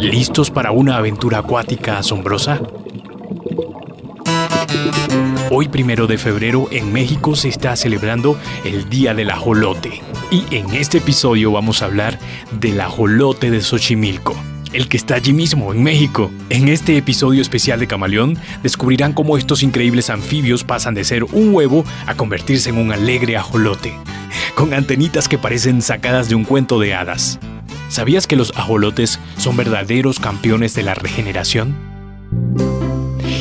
¿Listos para una aventura acuática asombrosa? Hoy primero de febrero en México se está celebrando el Día del Ajolote y en este episodio vamos a hablar del ajolote de Xochimilco el que está allí mismo, en México. En este episodio especial de Camaleón, descubrirán cómo estos increíbles anfibios pasan de ser un huevo a convertirse en un alegre ajolote, con antenitas que parecen sacadas de un cuento de hadas. ¿Sabías que los ajolotes son verdaderos campeones de la regeneración?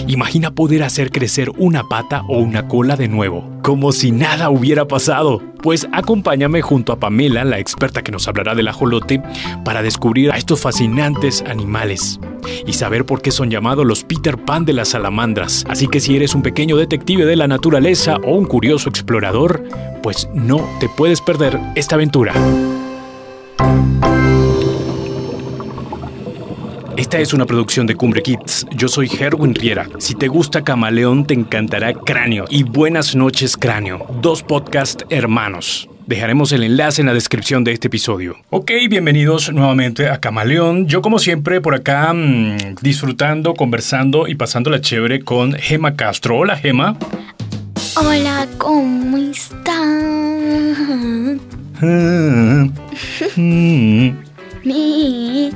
Imagina poder hacer crecer una pata o una cola de nuevo, como si nada hubiera pasado. Pues acompáñame junto a Pamela, la experta que nos hablará del ajolote, para descubrir a estos fascinantes animales y saber por qué son llamados los Peter Pan de las salamandras. Así que si eres un pequeño detective de la naturaleza o un curioso explorador, pues no te puedes perder esta aventura. Esta es una producción de Cumbre Kids. Yo soy Herwin Riera. Si te gusta Camaleón, te encantará Cráneo y Buenas noches Cráneo, dos podcast hermanos. Dejaremos el enlace en la descripción de este episodio. Ok, bienvenidos nuevamente a Camaleón. Yo como siempre por acá mmm, disfrutando, conversando y pasando la chévere con Gema Castro. Hola Gema. Hola, ¿cómo están? Mi.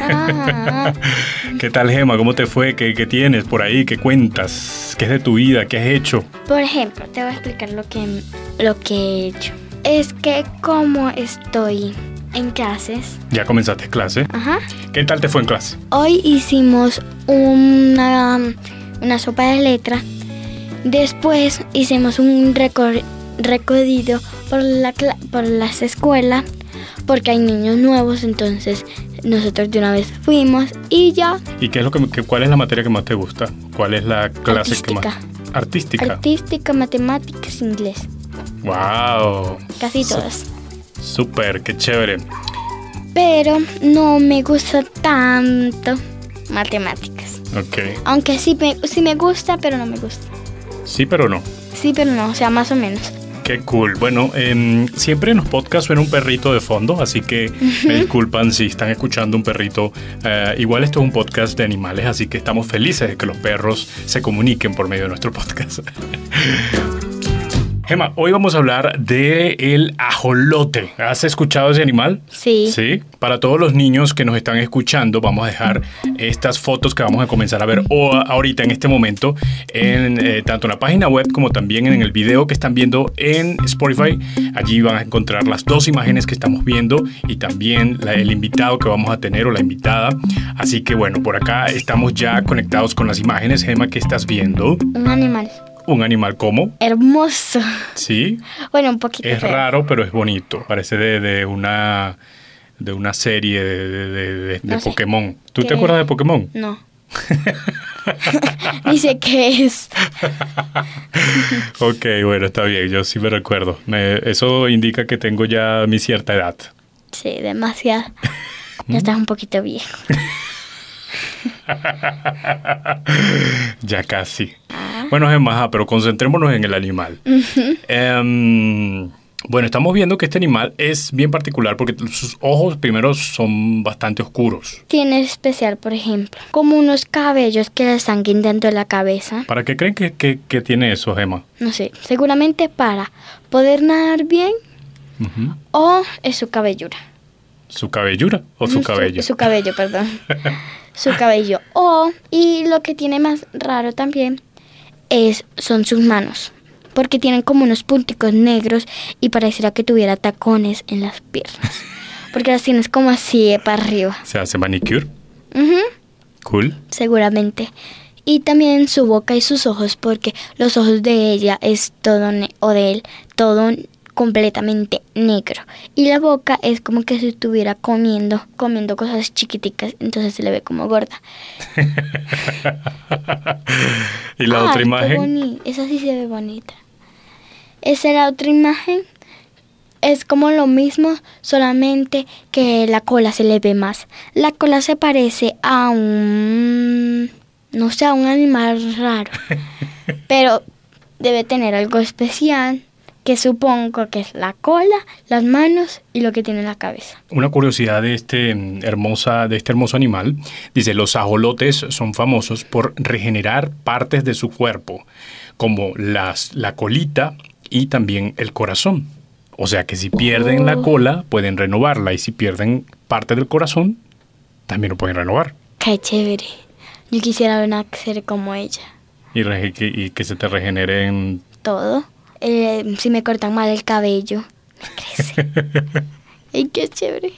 ¿Qué tal, Gema? ¿Cómo te fue? ¿Qué, ¿Qué, tienes por ahí? ¿Qué cuentas? ¿Qué es de tu vida? ¿Qué has hecho? Por ejemplo, te voy a explicar lo que, lo que he hecho. Es que como estoy en clases. ¿Ya comenzaste clase? Ajá. ¿Qué tal te fue en clase? Hoy hicimos una, una sopa de letras. Después hicimos un recor recorrido por, la, por las escuelas porque hay niños nuevos, entonces nosotros de una vez fuimos y ya. ¿Y qué es lo que, que, cuál es la materia que más te gusta? ¿Cuál es la clase Artística. que más artística? Artística, matemáticas, inglés. Wow. Casi todas. Súper, qué chévere. Pero no me gusta tanto matemáticas. Ok. Aunque sí me, sí me gusta, pero no me gusta. Sí, pero no. Sí, pero no, o sea, más o menos. Qué cool. Bueno, eh, siempre en los podcasts suena un perrito de fondo, así que me disculpan si están escuchando un perrito. Eh, igual esto es un podcast de animales, así que estamos felices de que los perros se comuniquen por medio de nuestro podcast. Gemma, hoy vamos a hablar de el ajolote. ¿Has escuchado ese animal? Sí. Sí. Para todos los niños que nos están escuchando, vamos a dejar estas fotos que vamos a comenzar a ver o ahorita en este momento en eh, tanto en la página web como también en el video que están viendo en Spotify. Allí van a encontrar las dos imágenes que estamos viendo y también la, el invitado que vamos a tener o la invitada. Así que bueno, por acá estamos ya conectados con las imágenes. Gemma, ¿qué estás viendo? Un animal. Un animal como. Hermoso. Sí. Bueno, un poquito. Es feo. raro, pero es bonito. Parece de, de una de una serie de, de, de, de No. Pokémon. ¿Tú te acuerdas de Pokémon? No. Ni sé qué es. ok, bueno, está bien. Yo sí me recuerdo. Eso indica que tengo ya mi cierta edad. Sí, demasiado. Ya estás un poquito viejo. ya casi. Bueno, Gemma, ajá, pero concentrémonos en el animal. Em, bueno, estamos viendo que este animal es bien particular porque sus ojos primero son bastante oscuros. Tiene especial, por ejemplo, como unos cabellos que le están guindando de la cabeza. ¿Para qué creen que, que- que tiene eso, Gemma? No sé, seguramente para poder nadar bien o es su cabellura. ¿Su cabellura o su Mm, cabello? Su, cabello, perdón. su cabello. O, y lo que tiene más raro también, es, son sus manos. Porque tienen como unos punticos negros y pareciera que tuviera tacones en las piernas. Porque las tienes como así para arriba. ¿Se hace manicure? Cool. seguramente. Y también su boca y sus ojos, porque los ojos de ella es todo, ne- o de él, todo completamente negro. Y la boca es como que si estuviera comiendo, comiendo cosas chiquiticas, entonces se le ve como gorda. y la otra imagen. Esa sí se ve bonita. Esa es la otra imagen. Es como lo mismo, solamente que la cola se le ve más. La cola se parece a un... no sé, a un animal raro. pero debe tener algo especial que supongo que es la cola, las manos y lo que tiene en la cabeza. Una curiosidad de este, mm, hermosa, de este hermoso animal, dice, los ajolotes son famosos por regenerar partes de su cuerpo, como las, la colita y también el corazón. O sea que si pierden la Oh. cola, pueden renovarla, y si pierden parte del corazón, también lo pueden renovar. Qué chévere. Yo quisiera nacer como ella. Y, y que se te regeneren Todo. Eh, si me cortan mal el cabello, me crece. Ay, qué chévere.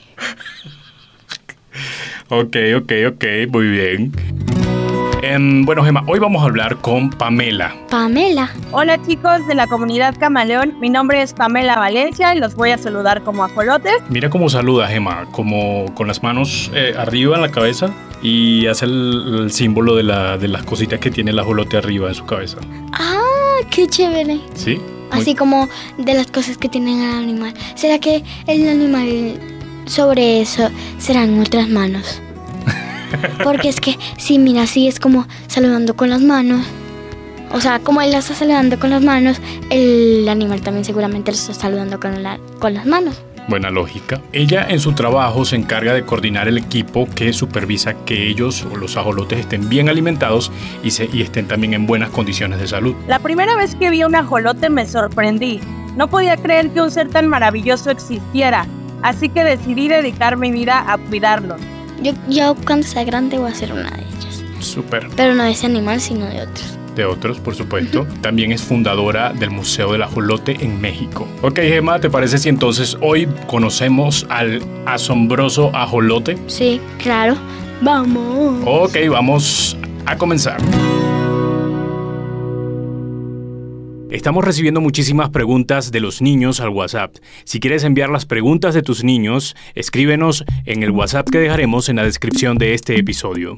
Ok, ok, ok, muy bien. Em, bueno, Gemma, hoy vamos a hablar con Pamela. Pamela. Hola chicos de la comunidad Camaleón, mi nombre es Pamela Valencia y los voy a saludar como ajolotes. Mira cómo saluda Gemma, como con las manos eh, arriba en la cabeza y hace el, el símbolo de, la, de las cositas que tiene el ajolote arriba en su cabeza. Ah, qué chévere. ¿Sí? Muy- Así como de las cosas que tienen el animal. ¿Será que el animal sobre eso serán otras manos? Porque es que, si mira, así es como saludando con las manos. O sea, como él la está saludando con las manos, el animal también seguramente lo está saludando con, la, con las manos. Buena lógica. Ella en su trabajo se encarga de coordinar el equipo que supervisa que ellos o los ajolotes estén bien alimentados y, se, y estén también en buenas condiciones de salud. La primera vez que vi un ajolote me sorprendí. No podía creer que un ser tan maravilloso existiera, así que decidí dedicar mi vida a cuidarlo. Yo, yo cuando sea grande voy a ser una de ellas. Súper. Pero no de ese animal, sino de otros. De otros, por supuesto. También es fundadora del Museo del Ajolote en México. Ok, Gemma, ¿te parece si entonces hoy conocemos al asombroso ajolote? Sí, claro. Vamos. Ok, vamos a comenzar. Estamos recibiendo muchísimas preguntas de los niños al WhatsApp. Si quieres enviar las preguntas de tus niños, escríbenos en el WhatsApp que dejaremos en la descripción de este episodio.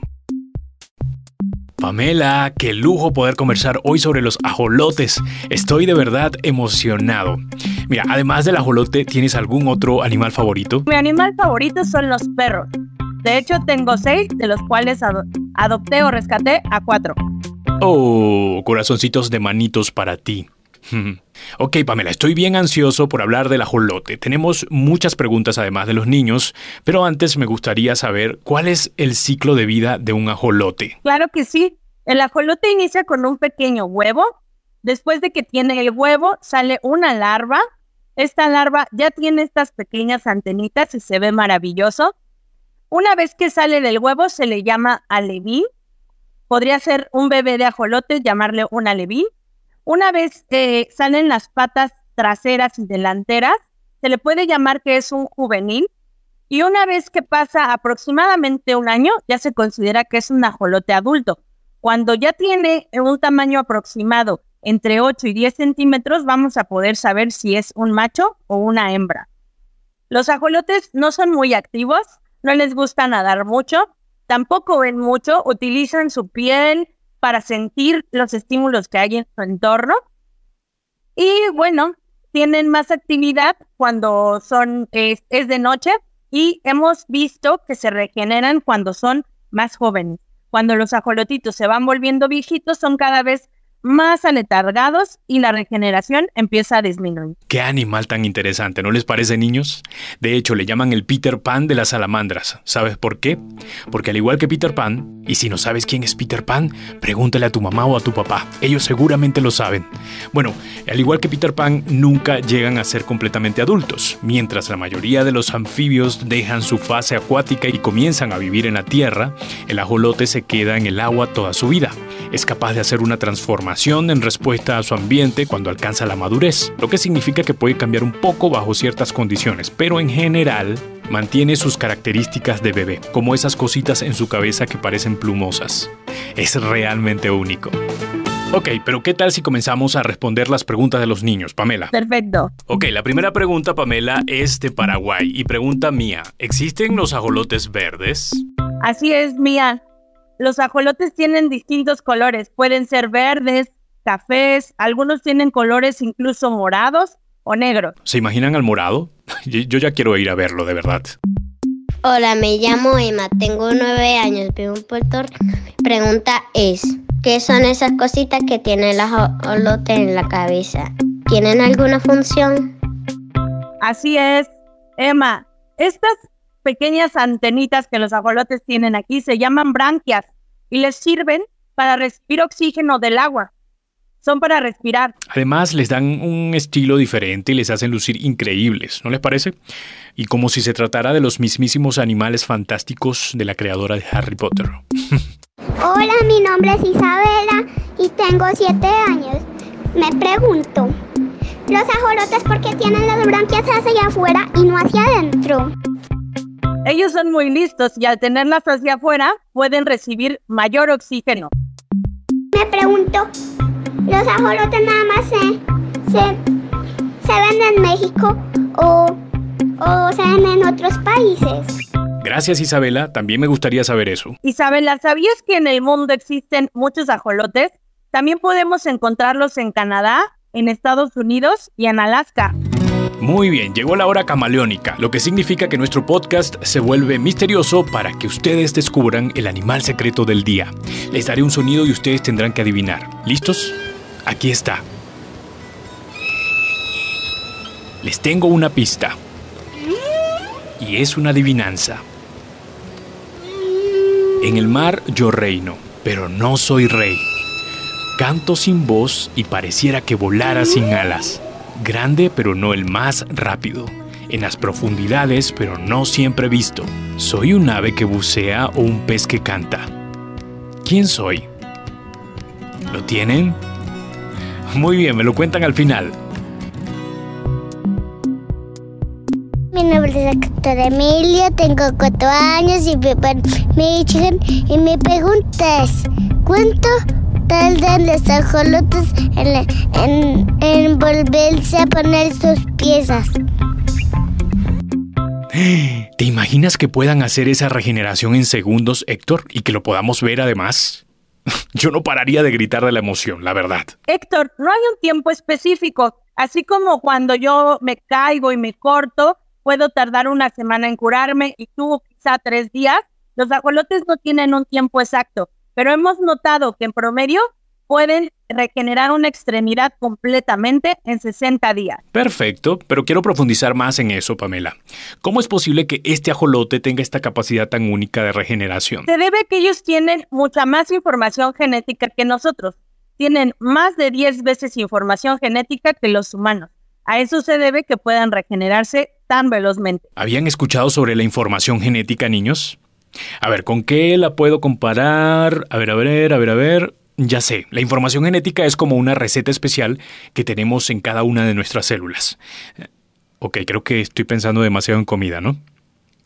Pamela, qué lujo poder conversar hoy sobre los ajolotes. Estoy de verdad emocionado. Mira, además del ajolote, ¿tienes algún otro animal favorito? Mi animal favorito son los perros. De hecho, tengo seis, de los cuales ado- adopté o rescaté a cuatro. Oh, corazoncitos de manitos para ti. Ok, Pamela, estoy bien ansioso por hablar del ajolote. Tenemos muchas preguntas además de los niños, pero antes me gustaría saber cuál es el ciclo de vida de un ajolote. Claro que sí. El ajolote inicia con un pequeño huevo. Después de que tiene el huevo, sale una larva. Esta larva ya tiene estas pequeñas antenitas y se ve maravilloso. Una vez que sale del huevo, se le llama aleví. Podría ser un bebé de ajolote, llamarle un aleví. Una vez que salen las patas traseras y delanteras, se le puede llamar que es un juvenil. Y una vez que pasa aproximadamente un año, ya se considera que es un ajolote adulto. Cuando ya tiene un tamaño aproximado entre 8 y 10 centímetros, vamos a poder saber si es un macho o una hembra. Los ajolotes no son muy activos, no les gusta nadar mucho, tampoco ven mucho, utilizan su piel para sentir los estímulos que hay en su entorno. Y bueno, tienen más actividad cuando son, es, de noche y hemos visto que se regeneran cuando son más jóvenes. Cuando los ajolotitos se van volviendo viejitos, son cada vez más aletargados y la regeneración empieza a disminuir. Qué animal tan interesante, ¿no les parece, niños? De hecho, le llaman el Peter Pan de las salamandras. ¿Sabes por qué? Porque al igual que Peter Pan, y si no sabes quién es Peter Pan, pregúntale a tu mamá o a tu papá. Ellos seguramente lo saben. Bueno, al igual que Peter Pan, nunca llegan a ser completamente adultos. Mientras la mayoría de los anfibios dejan su fase acuática y comienzan a vivir en la tierra, el ajolote se queda en el agua toda su vida. Es capaz de hacer una transformación en respuesta a su ambiente cuando alcanza la madurez, lo que significa que puede cambiar un poco bajo ciertas condiciones, pero en general mantiene sus características de bebé, como esas cositas en su cabeza que parecen plumosas. Es realmente único. Ok, pero ¿qué tal si comenzamos a responder las preguntas de los niños, Pamela? Perfecto. Ok, la primera pregunta, Pamela, es de Paraguay y pregunta mía, ¿existen los ajolotes verdes? Así es, Mía. Los ajolotes tienen distintos colores. Pueden ser verdes, cafés, algunos tienen colores incluso morados o negros. ¿Se imaginan al morado? Yo ya quiero ir a verlo, de verdad. Hola, me llamo Emma, tengo nueve años, vivo en Puerto Rico. Mi pregunta es, ¿qué son esas cositas que tiene el ajolote en la cabeza? ¿Tienen alguna función? Así es, Emma. Estas pequeñas antenitas que los ajolotes tienen aquí se llaman branquias y les sirven para recibir oxígeno del agua. Son para respirar. Además, les dan un estilo diferente y les hacen lucir increíbles, ¿no les parece? Y como si se tratara de los mismísimos animales fantásticos de la creadora de Harry Potter. Hola, mi nombre es Isabela y tengo siete años. Me pregunto, ¿los ajolotes por qué tienen las branquias hacia afuera y no hacia adentro? Ellos son muy listos y al tenerlas hacia afuera pueden recibir mayor oxígeno. Me pregunto, ¿los ajolotes nada más se, se, se ven en México o, o se ven en otros países? Gracias Isabela, también me gustaría saber eso. Isabela, ¿sabías que en el mundo existen muchos ajolotes? También podemos encontrarlos en Canadá, en Estados Unidos y en Alaska. Muy bien, llegó la hora camaleónica, lo que significa que nuestro podcast se vuelve misterioso para que ustedes descubran el animal secreto del día. Les daré un sonido y ustedes tendrán que adivinar. ¿Listos? Aquí está. Les tengo una pista. Y es una adivinanza. En el mar yo reino, pero no soy rey. Canto sin voz y pareciera que volara sin alas. Grande pero no el más rápido. En las profundidades pero no siempre visto. ¿Soy un ave que bucea o un pez que canta? ¿Quién soy? ¿Lo tienen? Muy bien, me lo cuentan al final. Mi nombre es Héctor Emilio, tengo cuatro años y vivo en Michigan. Y mi pregunta es, ¿cuánto tardan los ajolotes en, en, en volverse a poner sus piezas? ¿Te imaginas que puedan hacer esa regeneración en segundos, Héctor, y que lo podamos ver además? Yo no pararía de gritar de la emoción, la verdad. Héctor, no hay un tiempo específico. Así como cuando yo me caigo y me corto, puedo tardar una semana en curarme y tú quizá tres días. Los ajolotes no tienen un tiempo exacto, pero hemos notado que en promedio pueden regenerar una extremidad completamente en 60 días. Perfecto, pero quiero profundizar más en eso, Pamela. ¿Cómo es posible que este ajolote tenga esta capacidad tan única de regeneración? Se debe a que ellos tienen mucha más información genética que nosotros. Tienen más de 10 veces información genética que los humanos. A eso se debe que puedan regenerarse tan velozmente. ¿Habían escuchado sobre la información genética, niños? A ver, ¿con qué la puedo comparar? A ver, a ver, a ver, a ver. Ya sé, la información genética es como una receta especial que tenemos en cada una de nuestras células. Ok, creo que estoy pensando demasiado en comida, ¿no?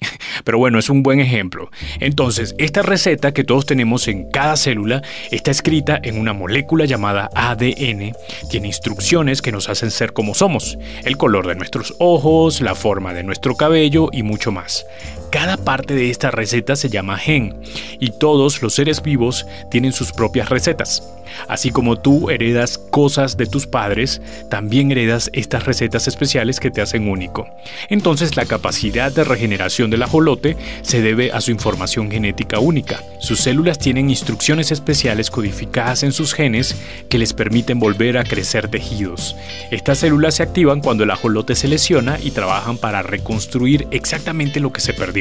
Pero bueno, es un buen ejemplo. Entonces, esta receta que todos tenemos en cada célula está escrita en una molécula llamada ADN. Tiene instrucciones que nos hacen ser como somos. El color de nuestros ojos, la forma de nuestro cabello y mucho más. Cada parte de esta receta se llama gen y todos los seres vivos tienen sus propias recetas. Así como tú heredas cosas de tus padres, también heredas estas recetas especiales que te hacen único. Entonces la capacidad de regeneración del ajolote se debe a su información genética única. Sus células tienen instrucciones especiales codificadas en sus genes que les permiten volver a crecer tejidos. Estas células se activan cuando el ajolote se lesiona y trabajan para reconstruir exactamente lo que se perdió.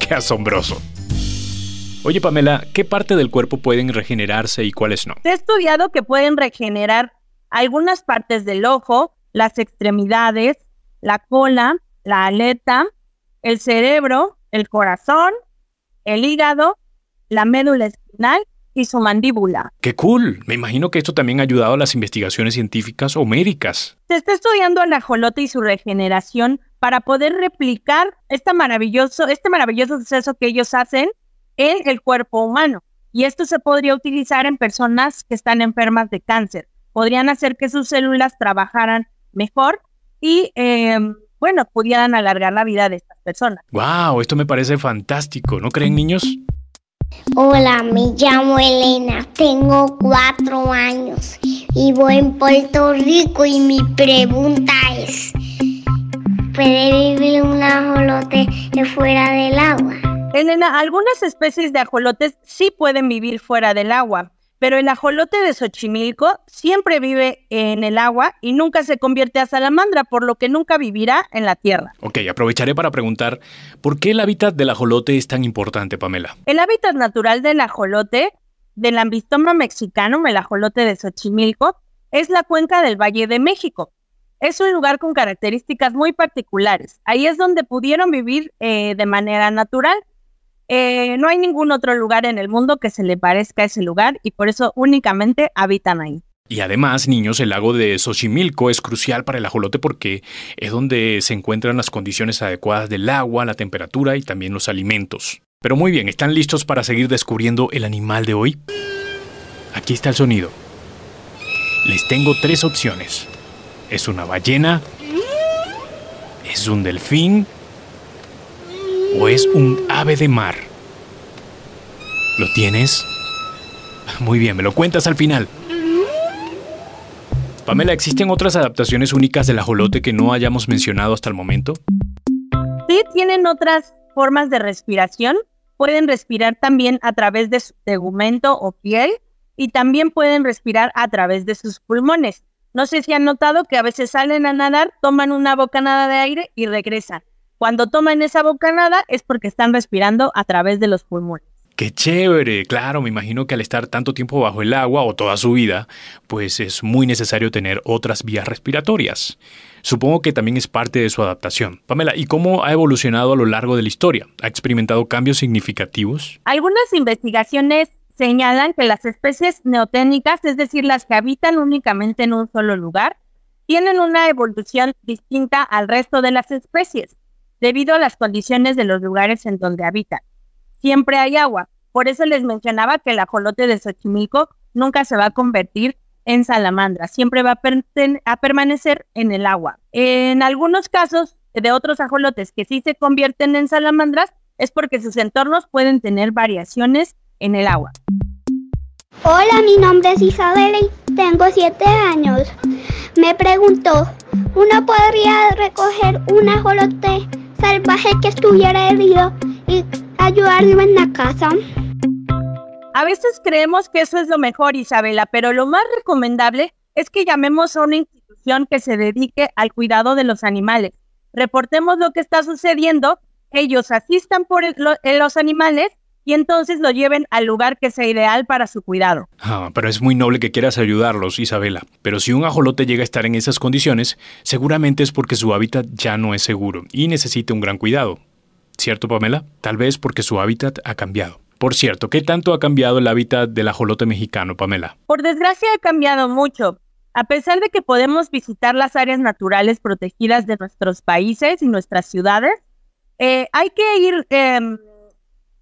¡Qué asombroso! Oye Pamela, ¿qué parte del cuerpo pueden regenerarse y cuáles no? Se ha estudiado que pueden regenerar algunas partes del ojo, las extremidades, la cola, la aleta, el cerebro, el corazón, el hígado, la médula espinal y su mandíbula. ¡Qué cool! Me imagino que esto también ha ayudado a las investigaciones científicas o médicas. Se está estudiando el ajolote y su regeneración para poder replicar este maravilloso, este maravilloso suceso que ellos hacen en el cuerpo humano. Y esto se podría utilizar en personas que están enfermas de cáncer. Podrían hacer que sus células trabajaran mejor y, eh, bueno, pudieran alargar la vida de estas personas. ¡Wow! Esto me parece fantástico. ¿No creen, niños? Hola, me llamo Elena, tengo cuatro años, vivo en Puerto Rico y mi pregunta es, ¿puede vivir un ajolote fuera del agua? Elena, algunas especies de ajolotes sí pueden vivir fuera del agua, Pero el ajolote de Xochimilco siempre vive en el agua y nunca se convierte a salamandra, por lo que nunca vivirá en la tierra. Ok, aprovecharé para preguntar, ¿por qué el hábitat del ajolote es tan importante, Pamela? El hábitat natural del ajolote, del ambistoma mexicano, el ajolote de Xochimilco, es la cuenca del Valle de México. Es un lugar con características muy particulares. Ahí es donde pudieron vivir eh, de manera natural eh, no hay ningún otro lugar en el mundo que se le parezca a ese lugar y por eso únicamente habitan ahí. Y además, niños, el lago de Xochimilco es crucial para el ajolote porque es donde se encuentran las condiciones adecuadas del agua, la temperatura y también los alimentos. Pero muy bien, ¿están listos para seguir descubriendo el animal de hoy? Aquí está el sonido. Les tengo tres opciones. ¿Es una ballena? ¿Es un delfín? o es un ave de mar? ¿Lo tienes? Muy bien, me lo cuentas al final. Pamela, ¿existen otras adaptaciones únicas del ajolote que no hayamos mencionado hasta el momento? Sí, tienen otras formas de respiración. Pueden respirar también a través de su tegumento o piel y también pueden respirar a través de sus pulmones. No sé si han notado que a veces salen a nadar, toman una bocanada de aire y regresan. Cuando toman esa bocanada es porque están respirando a través de los pulmones. Qué chévere, claro, me imagino que al estar tanto tiempo bajo el agua o toda su vida, pues es muy necesario tener otras vías respiratorias. Supongo que también es parte de su adaptación. Pamela, ¿y cómo ha evolucionado a lo largo de la historia? ¿Ha experimentado cambios significativos? Algunas investigaciones señalan que las especies neoténicas, es decir, las que habitan únicamente en un solo lugar, tienen una evolución distinta al resto de las especies debido a las condiciones de los lugares en donde habitan. Siempre hay agua, por eso les mencionaba que el ajolote de Xochimilco nunca se va a convertir en salamandra, siempre va a, permanecer en el agua. En algunos casos de otros ajolotes que sí se convierten en salamandras es porque sus entornos pueden tener variaciones en el agua. Hola, mi nombre es Isabela y tengo siete años. Me preguntó, ¿uno podría recoger un ajolote salvaje que estuviera herido y ayudarlo en la casa. A veces creemos que eso es lo mejor, Isabela, pero lo más recomendable es que llamemos a una institución que se dedique al cuidado de los animales. Reportemos lo que está sucediendo, ellos asistan por los animales y entonces lo lleven al lugar que sea ideal para su cuidado. Ah, pero es muy noble que quieras ayudarlos, Isabela. Pero si un ajolote llega a estar en esas condiciones, seguramente es porque su hábitat ya no es seguro y necesita un gran cuidado. ¿Cierto, Pamela? Tal vez porque su hábitat ha cambiado. Por cierto, ¿qué tanto ha cambiado el hábitat del ajolote mexicano, Pamela? Por desgracia ha cambiado mucho. A pesar de que podemos visitar las áreas naturales protegidas de nuestros países y nuestras ciudades, eh, hay que ir em,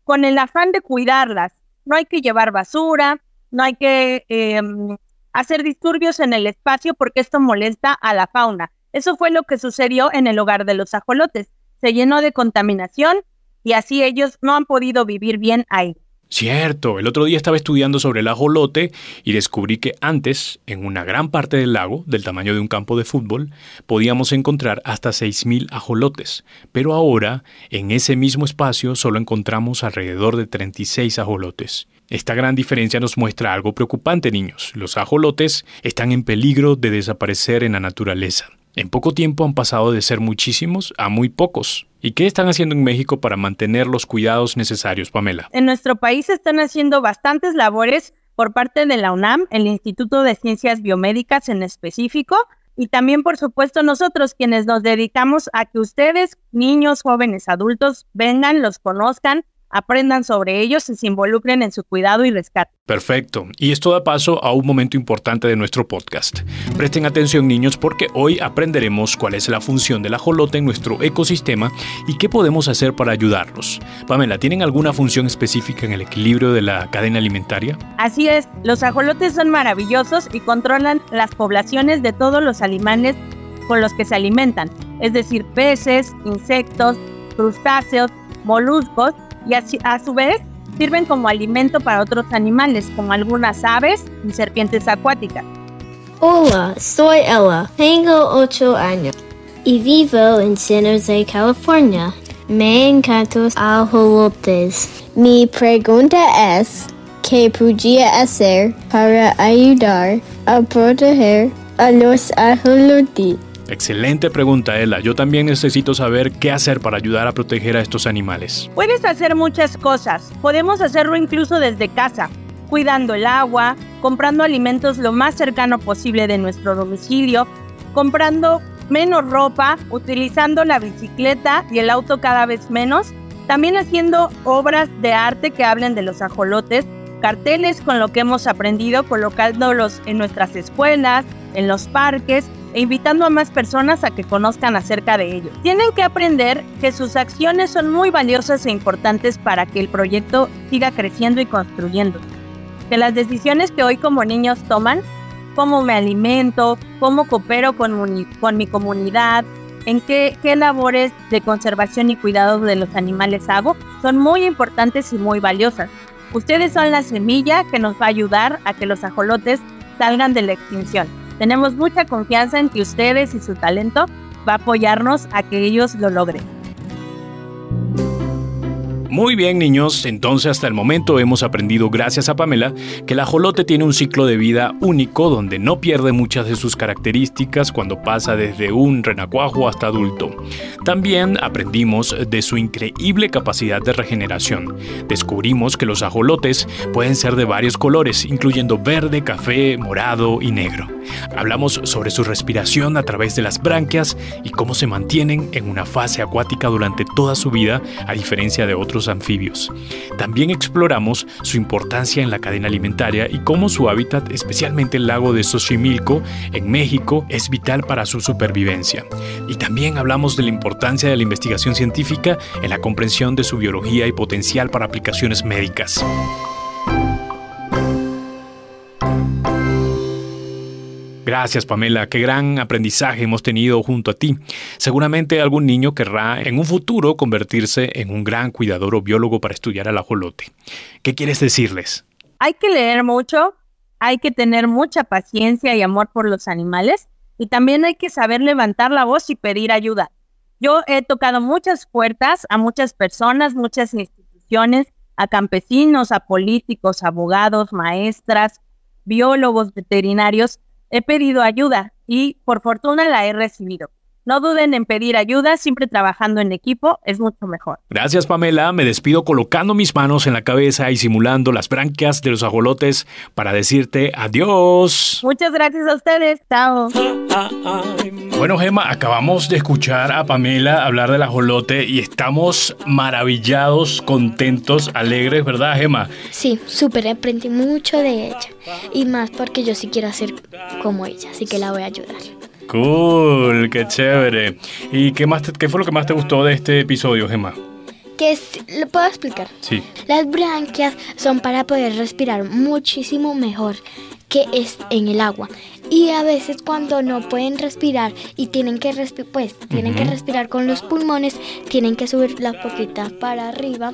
con el afán de cuidarlas. No hay que llevar basura, no hay que em, hacer disturbios en el espacio porque esto molesta a la fauna. Eso fue lo que sucedió en el hogar de los ajolotes. Se llenó de contaminación y así ellos no han podido vivir bien ahí. Cierto, el otro día estaba estudiando sobre el ajolote y descubrí que antes, en una gran parte del lago, del tamaño de un campo de fútbol, podíamos encontrar hasta 6.000 ajolotes, pero ahora, en ese mismo espacio, solo encontramos alrededor de 36 ajolotes. Esta gran diferencia nos muestra algo preocupante, niños. Los ajolotes están en peligro de desaparecer en la naturaleza. En poco tiempo han pasado de ser muchísimos a muy pocos. ¿Y qué están haciendo en México para mantener los cuidados necesarios, Pamela? En nuestro país están haciendo bastantes labores por parte de la UNAM, el Instituto de Ciencias Biomédicas en específico, y también, por supuesto, nosotros quienes nos dedicamos a que ustedes, niños, jóvenes, adultos, vengan, los conozcan aprendan sobre ellos y se involucren en su cuidado y rescate. Perfecto. Y esto da paso a un momento importante de nuestro podcast. Presten atención niños porque hoy aprenderemos cuál es la función del ajolote en nuestro ecosistema y qué podemos hacer para ayudarlos. Pamela, ¿tienen alguna función específica en el equilibrio de la cadena alimentaria? Así es, los ajolotes son maravillosos y controlan las poblaciones de todos los animales con los que se alimentan, es decir, peces, insectos, crustáceos, moluscos y a, su vez sirven como alimento para otros animales, como algunas aves y serpientes acuáticas. Hola, soy Ella, tengo 8 años y vivo en San Jose, California. Me encantan ajolotes. Mi pregunta es, que podía hacer para ayudar a proteger a los ajolotes? Excelente pregunta, Ella. Yo también necesito saber qué hacer para ayudar a proteger a estos animales. Puedes hacer muchas cosas. Podemos hacerlo incluso desde casa, cuidando el agua, comprando alimentos lo más cercano posible de nuestro domicilio, comprando menos ropa, utilizando la bicicleta y el auto cada vez menos, también haciendo obras de arte que hablen de los ajolotes, carteles con lo que hemos aprendido, colocándolos en nuestras escuelas, en los parques e invitando a más personas a que conozcan acerca de ellos. Tienen que aprender que sus acciones son muy valiosas e importantes para que el proyecto siga creciendo y construyendo. Que las decisiones que hoy como niños toman, cómo me alimento, cómo coopero con mi comunidad, en qué, qué labores de conservación y cuidado de los animales hago, son muy importantes y muy valiosas. Ustedes son la semilla que nos va a ayudar a que los ajolotes salgan de la extinción. Tenemos mucha confianza en que ustedes y su talento va a apoyarnos a que ellos lo logren. Muy bien, niños. Entonces, hasta el momento hemos aprendido, gracias a Pamela, que el ajolote tiene un ciclo de vida único donde no pierde muchas de sus características cuando pasa desde un renacuajo hasta adulto. También aprendimos de su increíble capacidad de regeneración. Descubrimos que los ajolotes pueden ser de varios colores, incluyendo verde, café, morado y negro. Hablamos sobre su respiración a través de las branquias y cómo se mantienen en una fase acuática durante toda su vida, a diferencia de otros anfibios. También exploramos su importancia en la cadena alimentaria y cómo su hábitat, especialmente el lago de Xochimilco en México, es vital para su supervivencia. Y también hablamos de la importancia de la investigación científica en la comprensión de su biología y potencial para aplicaciones médicas. Gracias Pamela, qué gran aprendizaje hemos tenido junto a ti. Seguramente algún niño querrá en un futuro convertirse en un gran cuidador o biólogo para estudiar al ajolote. ¿Qué quieres decirles? Hay que leer mucho, hay que tener mucha paciencia y amor por los animales y también hay que saber levantar la voz y pedir ayuda. Yo he tocado muchas puertas a muchas personas, muchas instituciones, a campesinos, a políticos, abogados, maestras, biólogos, veterinarios, he pedido ayuda y por fortuna la he recibido. No duden en pedir ayuda, siempre trabajando en equipo es mucho mejor. Gracias Pamela, me despido colocando mis manos en la cabeza y simulando las branquias de los ajolotes para decirte adiós. Muchas gracias a ustedes, chao. Bueno Gemma, acabamos de escuchar a Pamela hablar del ajolote y estamos maravillados, contentos, alegres, ¿verdad Gemma? Sí, súper aprendí mucho de ella. Y más porque yo sí quiero hacer como ella, así que la voy a ayudar. Cool, qué chévere. ¿Y qué, más te- qué fue lo que más te gustó de este episodio, Gemma? Que es, ¿Lo puedo explicar? Sí. Las branquias son para poder respirar muchísimo mejor que es en el agua. Y a veces cuando no pueden respirar y tienen que respirar, pues tienen que respirar con los pulmones, tienen que subir las poquitas para arriba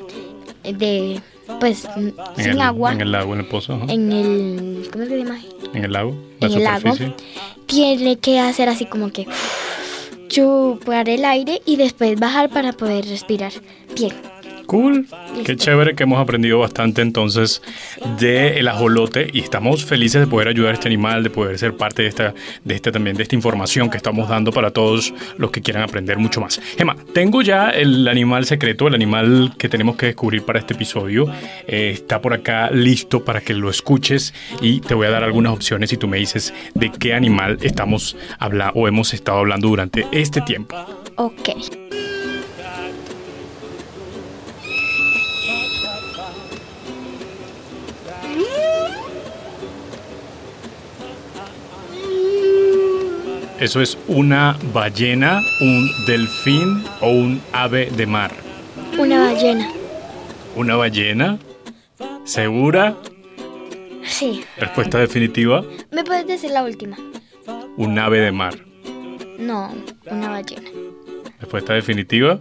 de pues En sin el, agua En el lago, en el pozo. en el ¿cómo se llama? En el lago. La en el lago. Tiene que hacer así como que chupar el aire y después bajar para poder respirar bien. Cool. Qué chévere que hemos aprendido bastante entonces de el ajolote y estamos felices de poder ayudar a este animal, de poder ser parte de esta, de esta también de esta información que estamos dando para todos los que quieran aprender mucho más. Gemma, tengo ya el animal secreto, el animal que tenemos que descubrir para este episodio. Eh, está por acá listo para que lo escuches y te voy a dar algunas opciones y tú me dices de qué animal estamos hablando o hemos estado hablando durante este tiempo. Ok. Eso es una ballena, un delfín o un ave de mar. Una ballena. ¿Una ballena? ¿Segura? Sí. Respuesta definitiva. ¿Me puedes decir la última? Un ave de mar. No, una ballena. Respuesta definitiva.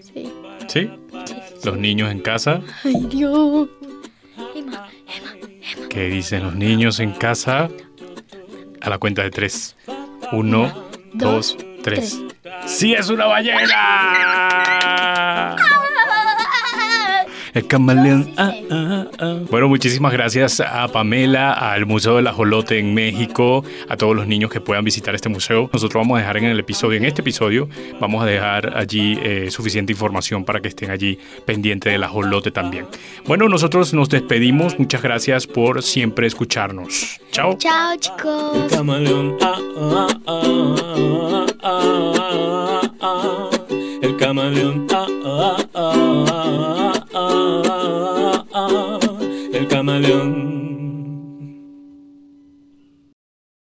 Sí. ¿Sí? Los niños en casa. Ay, Dios. Emma, Emma. ¿Qué dicen los niños en casa? A la cuenta de tres. Uno, dos, tres. ¡Sí es una ballena! El camaleón. Ah, ah, ah. Bueno, muchísimas gracias a Pamela, al Museo del Ajolote en México, a todos los niños que puedan visitar este museo. Nosotros vamos a dejar en el episodio, en este episodio, vamos a dejar allí eh, suficiente información para que estén allí pendientes del ajolote también. Bueno, nosotros nos despedimos. Muchas gracias por siempre escucharnos. Chao. Chao, chicos. El camaleón. El camaleón. Ah,